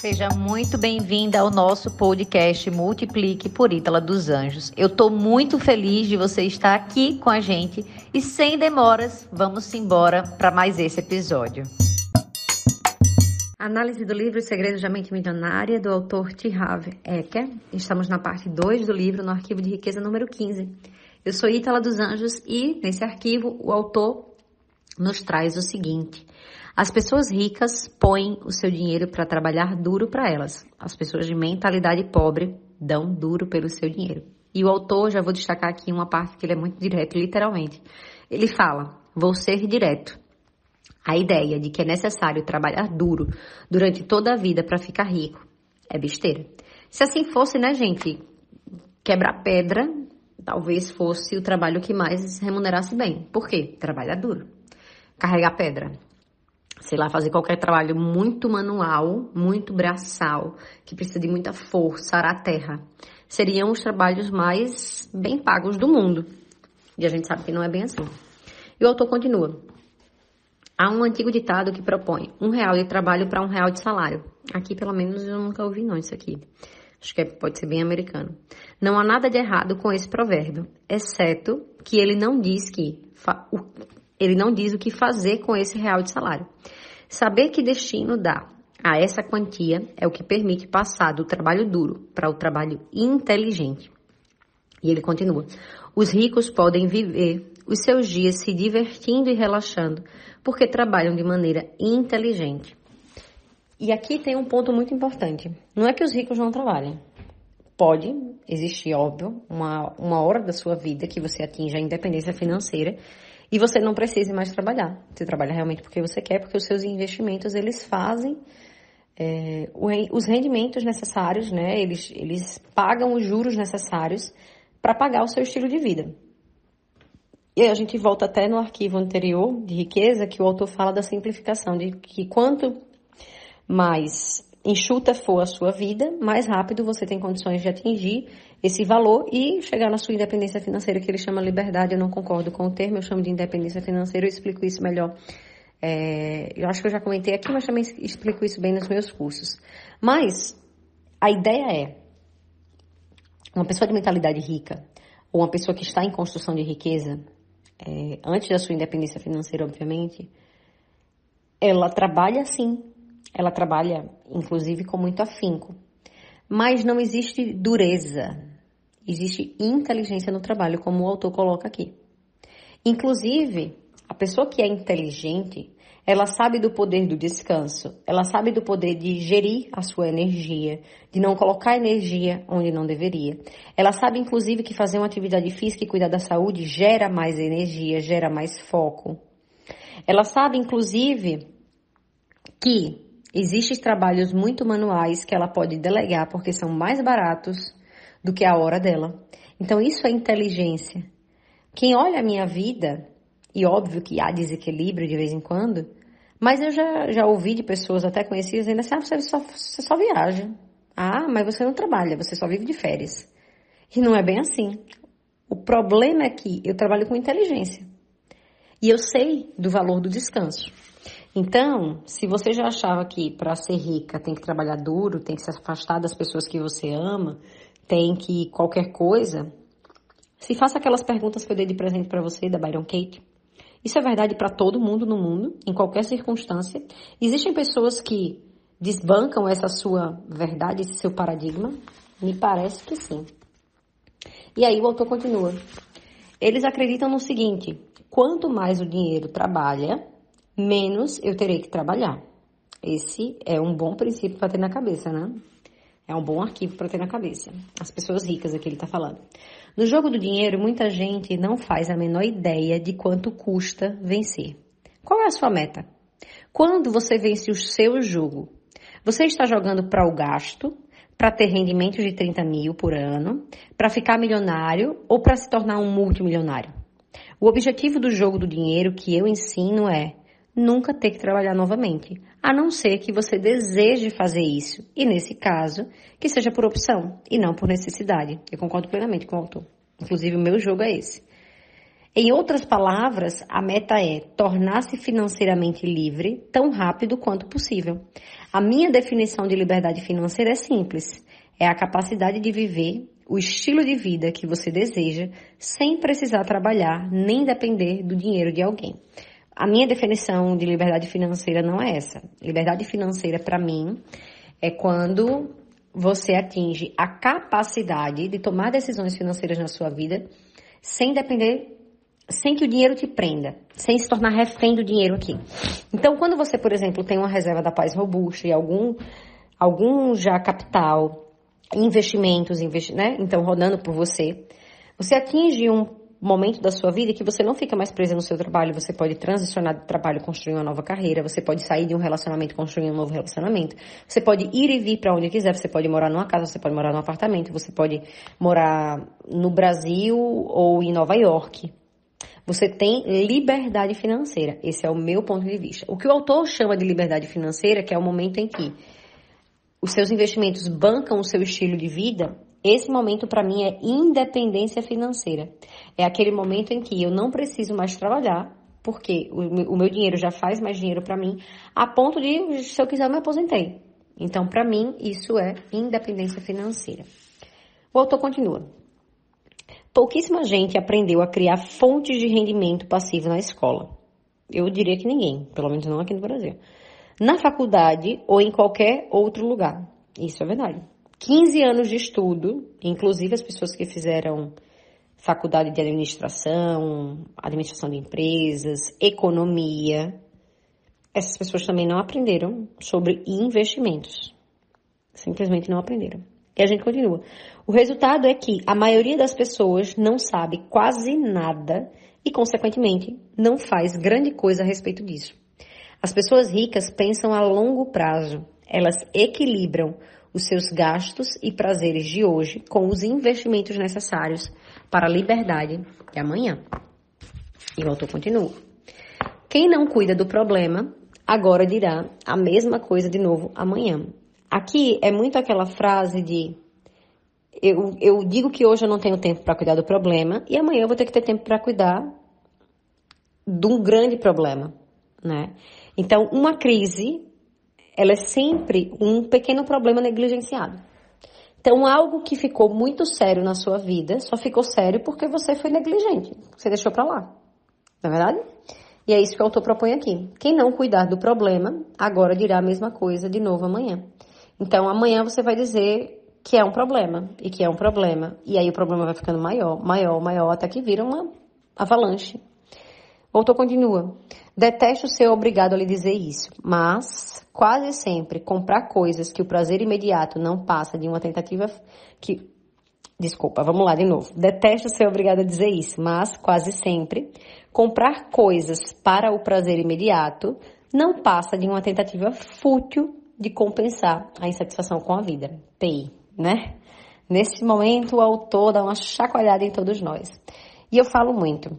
Seja muito bem-vinda ao nosso podcast Multiplique por Ítala dos Anjos. Eu estou muito feliz de você estar aqui com a gente e sem demoras, vamos embora para mais esse episódio. Análise do livro Segredos da Mente Milionária, do autor T. Harv Eker. Estamos na parte 2 do livro, no arquivo de riqueza número 15. Eu sou Ítala dos Anjos e, nesse arquivo, o autor nos traz o seguinte – as pessoas ricas põem o seu dinheiro para trabalhar duro para elas. As pessoas de mentalidade pobre dão duro pelo seu dinheiro. E o autor, já vou destacar aqui uma parte que ele é muito direto, literalmente. Ele fala: vou ser direto. A ideia de que é necessário trabalhar duro durante toda a vida para ficar rico é besteira. Se assim fosse, né, gente? Quebrar pedra talvez fosse o trabalho que mais remunerasse bem. Por quê? Trabalhar duro. Carregar pedra sei lá, fazer qualquer trabalho muito manual, muito braçal, que precisa de muita força, arar a terra, seriam os trabalhos mais bem pagos do mundo. E a gente sabe que não é bem assim. E o autor continua. Há um antigo ditado que propõe um real de trabalho para um real de salário. Aqui, pelo menos, eu nunca ouvi não isso aqui. Acho que é, pode ser bem americano. Não há nada de errado com esse provérbio, exceto que ele não diz que ele não diz o que fazer com esse real de salário. Saber que destino dá a essa quantia é o que permite passar do trabalho duro para o trabalho inteligente. E ele continua: os ricos podem viver os seus dias se divertindo e relaxando porque trabalham de maneira inteligente. E aqui tem um ponto muito importante: não é que os ricos não trabalhem. Pode existir, óbvio, uma, uma hora da sua vida que você atinja a independência financeira e você não precise mais trabalhar. Você trabalha realmente porque você quer, porque os seus investimentos eles fazem é, os rendimentos necessários, né? Eles, eles pagam os juros necessários para pagar o seu estilo de vida. E aí a gente volta até no arquivo anterior de riqueza que o autor fala da simplificação, de que quanto mais enxuta for a sua vida, mais rápido você tem condições de atingir esse valor e chegar na sua independência financeira, que ele chama liberdade. Eu não concordo com o termo, eu chamo de independência financeira, eu explico isso melhor. É, eu acho que eu já comentei aqui, mas também explico isso bem nos meus cursos. Mas a ideia é uma pessoa de mentalidade rica, ou uma pessoa que está em construção de riqueza, é, antes da sua independência financeira, obviamente, ela trabalha sim. Ela trabalha, inclusive, com muito afinco. Mas não existe dureza, existe inteligência no trabalho, como o autor coloca aqui. Inclusive, a pessoa que é inteligente, ela sabe do poder do descanso, ela sabe do poder de gerir a sua energia, de não colocar energia onde não deveria. Ela sabe, inclusive, que fazer uma atividade física e cuidar da saúde gera mais energia, gera mais foco. Ela sabe, inclusive, que Existem trabalhos muito manuais que ela pode delegar porque são mais baratos do que a hora dela. Então, isso é inteligência. Quem olha a minha vida, e óbvio que há desequilíbrio de vez em quando, mas eu já, já ouvi de pessoas até conhecidas ainda assim, ah, você só, você só viaja. Ah, mas você não trabalha, você só vive de férias. E não é bem assim. O problema é que eu trabalho com inteligência. E eu sei do valor do descanso. Então, se você já achava que para ser rica tem que trabalhar duro, tem que se afastar das pessoas que você ama, tem que qualquer coisa, se faça aquelas perguntas que eu dei de presente para você da Byron Kate. Isso é verdade para todo mundo no mundo, em qualquer circunstância. Existem pessoas que desbancam essa sua verdade, esse seu paradigma? Me parece que sim. E aí o autor continua. Eles acreditam no seguinte: quanto mais o dinheiro trabalha, menos eu terei que trabalhar. Esse é um bom princípio para ter na cabeça, né? É um bom arquivo para ter na cabeça. As pessoas ricas aqui ele está falando. No jogo do dinheiro, muita gente não faz a menor ideia de quanto custa vencer. Qual é a sua meta? Quando você vence o seu jogo, você está jogando para o gasto, para ter rendimento de 30 mil por ano, para ficar milionário ou para se tornar um multimilionário? O objetivo do jogo do dinheiro que eu ensino é nunca ter que trabalhar novamente, a não ser que você deseje fazer isso, e nesse caso, que seja por opção e não por necessidade. Eu concordo plenamente com o autor. Inclusive, o meu jogo é esse. Em outras palavras, a meta é tornar-se financeiramente livre tão rápido quanto possível. A minha definição de liberdade financeira é simples: é a capacidade de viver o estilo de vida que você deseja sem precisar trabalhar nem depender do dinheiro de alguém. A minha definição de liberdade financeira não é essa. Liberdade financeira, para mim, é quando você atinge a capacidade de tomar decisões financeiras na sua vida sem depender sem que o dinheiro te prenda, sem se tornar refém do dinheiro aqui. Então, quando você, por exemplo, tem uma reserva da paz robusta e algum, algum já capital, investimentos, investi né? Então, rodando por você, você atinge um momento da sua vida que você não fica mais presa no seu trabalho, você pode transicionar do trabalho, construir uma nova carreira, você pode sair de um relacionamento, construir um novo relacionamento, você pode ir e vir para onde quiser, você pode morar numa casa, você pode morar num apartamento, você pode morar no Brasil ou em Nova York, você tem liberdade financeira. Esse é o meu ponto de vista. O que o autor chama de liberdade financeira, que é o momento em que os seus investimentos bancam o seu estilo de vida, esse momento para mim é independência financeira. É aquele momento em que eu não preciso mais trabalhar, porque o meu dinheiro já faz mais dinheiro para mim, a ponto de, se eu quiser, eu me aposentei. Então, para mim, isso é independência financeira. O autor continua. Pouquíssima gente aprendeu a criar fontes de rendimento passivo na escola. Eu diria que ninguém, pelo menos não aqui no Brasil. Na faculdade ou em qualquer outro lugar. Isso é verdade. 15 anos de estudo, inclusive as pessoas que fizeram faculdade de administração, administração de empresas, economia, essas pessoas também não aprenderam sobre investimentos. Simplesmente não aprenderam. E a gente continua. O resultado é que a maioria das pessoas não sabe quase nada e, consequentemente, não faz grande coisa a respeito disso. As pessoas ricas pensam a longo prazo. Elas equilibram os seus gastos e prazeres de hoje com os investimentos necessários para a liberdade de amanhã. E o autor continua. Quem não cuida do problema, agora dirá a mesma coisa de novo amanhã. Aqui é muito aquela frase de eu, eu digo que hoje eu não tenho tempo para cuidar do problema e amanhã eu vou ter que ter tempo para cuidar de um grande problema, né? Então, uma crise, ela é sempre um pequeno problema negligenciado. Então, algo que ficou muito sério na sua vida só ficou sério porque você foi negligente, você deixou para lá. Não é verdade? E é isso que o autor propõe aqui. Quem não cuidar do problema, agora dirá a mesma coisa de novo amanhã. Então, amanhã você vai dizer que é um problema e que é um problema. E aí o problema vai ficando maior, maior, maior, até que vira uma avalanche. O autor continua. Detesto ser obrigado a lhe dizer isso, mas quase sempre comprar coisas que o prazer imediato não passa de uma tentativa que. Desculpa, vamos lá de novo. Detesto ser obrigado a dizer isso, mas quase sempre comprar coisas para o prazer imediato não passa de uma tentativa fútil de compensar a insatisfação com a vida. TI, né? Nesse momento, o autor dá uma chacoalhada em todos nós. E eu falo muito.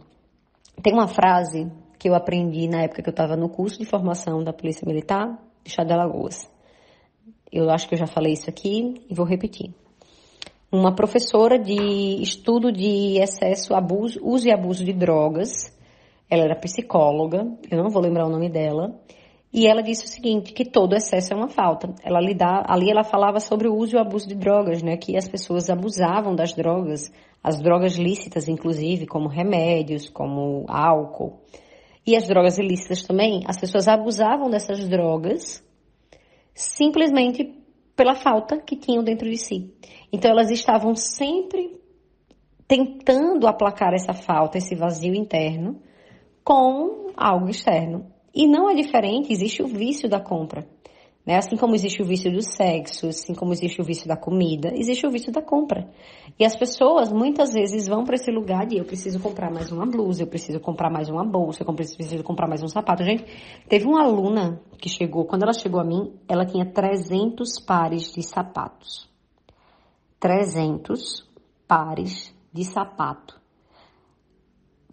Tem uma frase que eu aprendi na época que eu estava no curso de formação da Polícia Militar de Chá de Alagoas. Eu acho que eu já falei isso aqui e vou repetir. Uma professora de estudo de excesso, abuso, uso e abuso de drogas. Ela era psicóloga, eu não vou lembrar o nome dela. E ela disse o seguinte, que todo excesso é uma falta. Ela ali ela falava sobre o uso e o abuso de drogas, né? Que as pessoas abusavam das drogas, as drogas lícitas, inclusive, como remédios, como álcool. E as drogas ilícitas também, as pessoas abusavam dessas drogas simplesmente pela falta que tinham dentro de si. Então elas estavam sempre tentando aplacar essa falta, esse vazio interno, com algo externo. E não é diferente, existe o vício da compra. Né? Assim como existe o vício do sexo, assim como existe o vício da comida, existe o vício da compra. E as pessoas muitas vezes vão para esse lugar de eu preciso comprar mais uma blusa, eu preciso comprar mais uma bolsa, eu preciso comprar mais um sapato. Gente, teve uma aluna que chegou, quando ela chegou a mim, ela tinha 300 pares de sapatos. 300 pares de sapato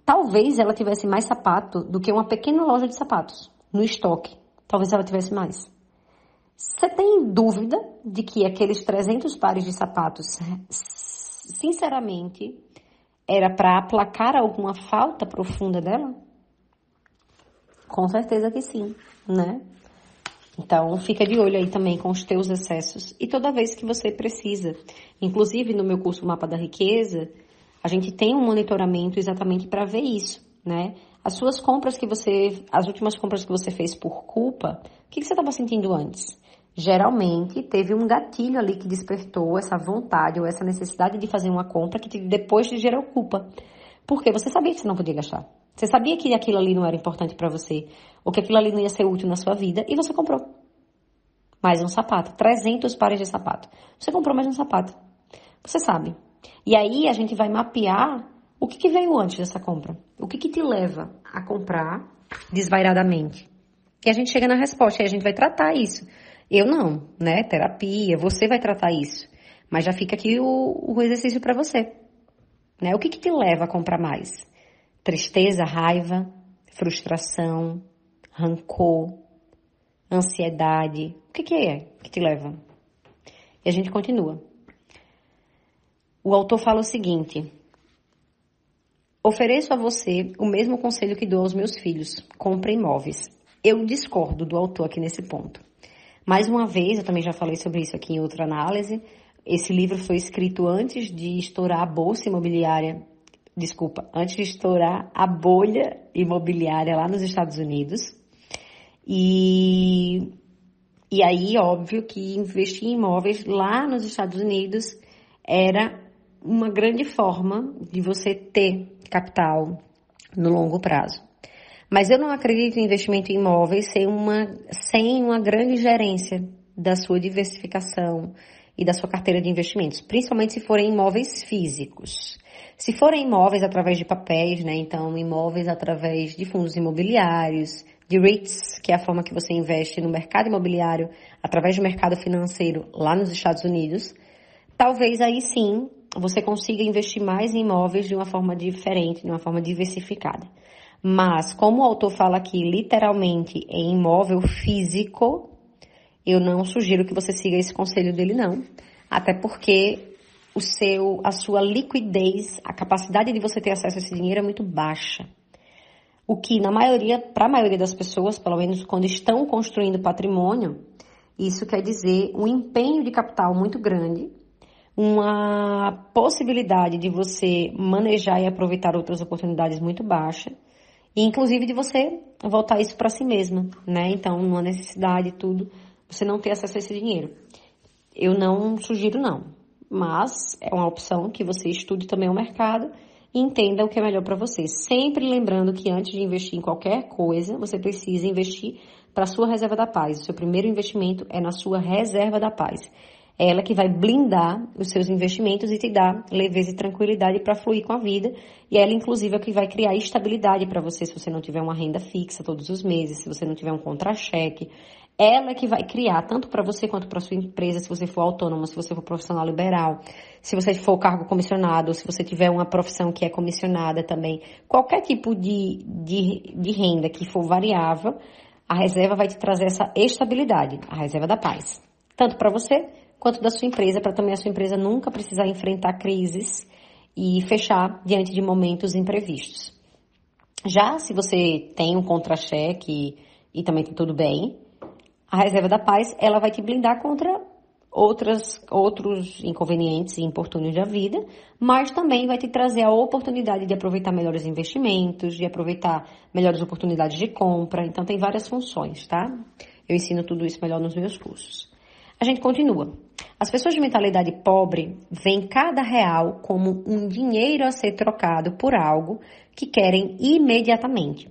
talvez ela tivesse mais sapato do que uma pequena loja de sapatos no estoque. Talvez ela tivesse mais. Você tem dúvida de que aqueles 300 pares de sapatos, sinceramente, era para aplacar alguma falta profunda dela? Com certeza que sim, né? Então, fica de olho aí também com os teus excessos e toda vez que você precisa. Inclusive, no meu curso Mapa da Riqueza, a gente tem um monitoramento exatamente para ver isso, né? As suas compras que você, as últimas compras que você fez por culpa, o que, que você estava sentindo antes? Geralmente teve um gatilho ali que despertou essa vontade ou essa necessidade de fazer uma compra que depois te gerou culpa. Porque você sabia que você não podia gastar. Você sabia que aquilo ali não era importante para você, ou que aquilo ali não ia ser útil na sua vida, e você comprou. Mais um sapato, 300 pares de sapato. Você comprou mais um sapato. Você sabe. E aí a gente vai mapear o que, que veio antes dessa compra? O que, que te leva a comprar desvairadamente? E a gente chega na resposta e a gente vai tratar isso. Eu não, né? Terapia, você vai tratar isso. Mas já fica aqui o, o exercício para você. Né? O que, que te leva a comprar mais? Tristeza, raiva, frustração, rancor, ansiedade. O que, que é que te leva? E a gente continua. O autor fala o seguinte: Ofereço a você o mesmo conselho que dou aos meus filhos: compre imóveis. Eu discordo do autor aqui nesse ponto. Mais uma vez, eu também já falei sobre isso aqui em outra análise. Esse livro foi escrito antes de estourar a bolsa imobiliária, desculpa, antes de estourar a bolha imobiliária lá nos Estados Unidos. E, e aí, óbvio que investir em imóveis lá nos Estados Unidos era uma grande forma de você ter capital no longo prazo. Mas eu não acredito em investimento em imóveis sem uma, sem uma grande gerência da sua diversificação e da sua carteira de investimentos, principalmente se forem imóveis físicos. Se forem imóveis através de papéis, né? Então, imóveis através de fundos imobiliários, de REITs, que é a forma que você investe no mercado imobiliário através do mercado financeiro lá nos Estados Unidos, talvez aí sim você consiga investir mais em imóveis de uma forma diferente, de uma forma diversificada. Mas, como o autor fala aqui, literalmente em imóvel físico, eu não sugiro que você siga esse conselho dele, não. Até porque o seu, a sua liquidez, a capacidade de você ter acesso a esse dinheiro é muito baixa. O que, na maioria, para a maioria das pessoas, pelo menos quando estão construindo patrimônio, isso quer dizer um empenho de capital muito grande uma possibilidade de você manejar e aproveitar outras oportunidades muito baixa, e inclusive de você voltar isso para si mesma, né? Então, numa necessidade tudo, você não ter acesso a esse dinheiro. Eu não sugiro não, mas é uma opção que você estude também o mercado e entenda o que é melhor para você. Sempre lembrando que antes de investir em qualquer coisa, você precisa investir para a sua reserva da paz. O seu primeiro investimento é na sua reserva da paz. Ela que vai blindar os seus investimentos e te dar leveza e tranquilidade para fluir com a vida. E ela, inclusive, é que vai criar estabilidade para você se você não tiver uma renda fixa todos os meses, se você não tiver um contra-cheque. Ela é que vai criar, tanto para você quanto para sua empresa, se você for autônomo, se você for profissional liberal, se você for cargo comissionado, se você tiver uma profissão que é comissionada também. Qualquer tipo de, de, de renda que for variável, a reserva vai te trazer essa estabilidade, a reserva da paz. Tanto para você quanto da sua empresa, para também a sua empresa nunca precisar enfrentar crises e fechar diante de momentos imprevistos. Já se você tem um contra-cheque e, também está tudo bem, a reserva da paz ela vai te blindar contra outras, outros inconvenientes e importúnios da vida, mas também vai te trazer a oportunidade de aproveitar melhores investimentos, de aproveitar melhores oportunidades de compra. Então tem várias funções, tá? Eu ensino tudo isso melhor nos meus cursos. A gente continua. As pessoas de mentalidade pobre veem cada real como um dinheiro a ser trocado por algo que querem imediatamente.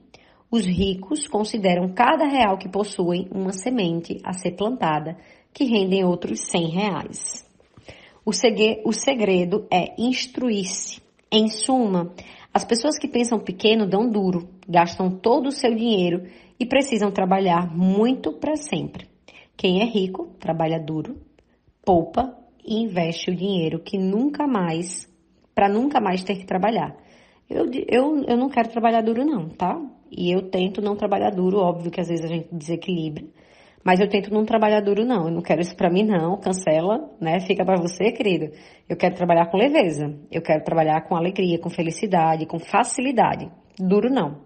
Os ricos consideram cada real que possuem uma semente a ser plantada, que rendem outros 100 reais. O segredo é instruir-se. Em suma, as pessoas que pensam pequeno dão duro, gastam todo o seu dinheiro e precisam trabalhar muito para sempre. Quem é rico, trabalha duro, poupa e investe o dinheiro que nunca mais, para nunca mais ter que trabalhar. Eu, eu, eu não quero trabalhar duro não, tá? E eu tento não trabalhar duro, óbvio que às vezes a gente desequilibra, Mas eu tento não trabalhar duro, não. Eu não quero isso pra mim, não. Cancela, né? Fica para você, querido. Eu quero trabalhar com leveza. Eu quero trabalhar com alegria, com felicidade, com facilidade. Duro, não.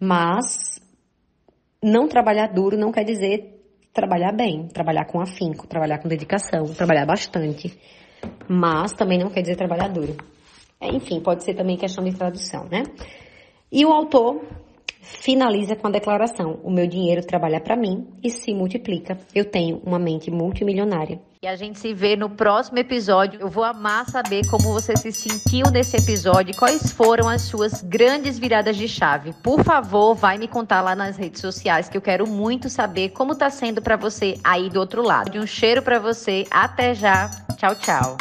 Mas não trabalhar duro não quer dizer trabalhar bem, trabalhar com afinco, trabalhar com dedicação, trabalhar bastante. Mas também não quer dizer trabalhar duro. É, enfim, pode ser também questão de tradução, né? E o autor finaliza com a declaração: O meu dinheiro trabalha para mim e se multiplica. Eu tenho uma mente multimilionária. E a gente se vê no próximo episódio. Eu vou amar saber como você se sentiu nesse episódio e quais foram as suas grandes viradas de chave. Por favor, vai me contar lá nas redes sociais que eu quero muito saber como tá sendo para você aí do outro lado. Um cheiro para você. Até já. Tchau, tchau.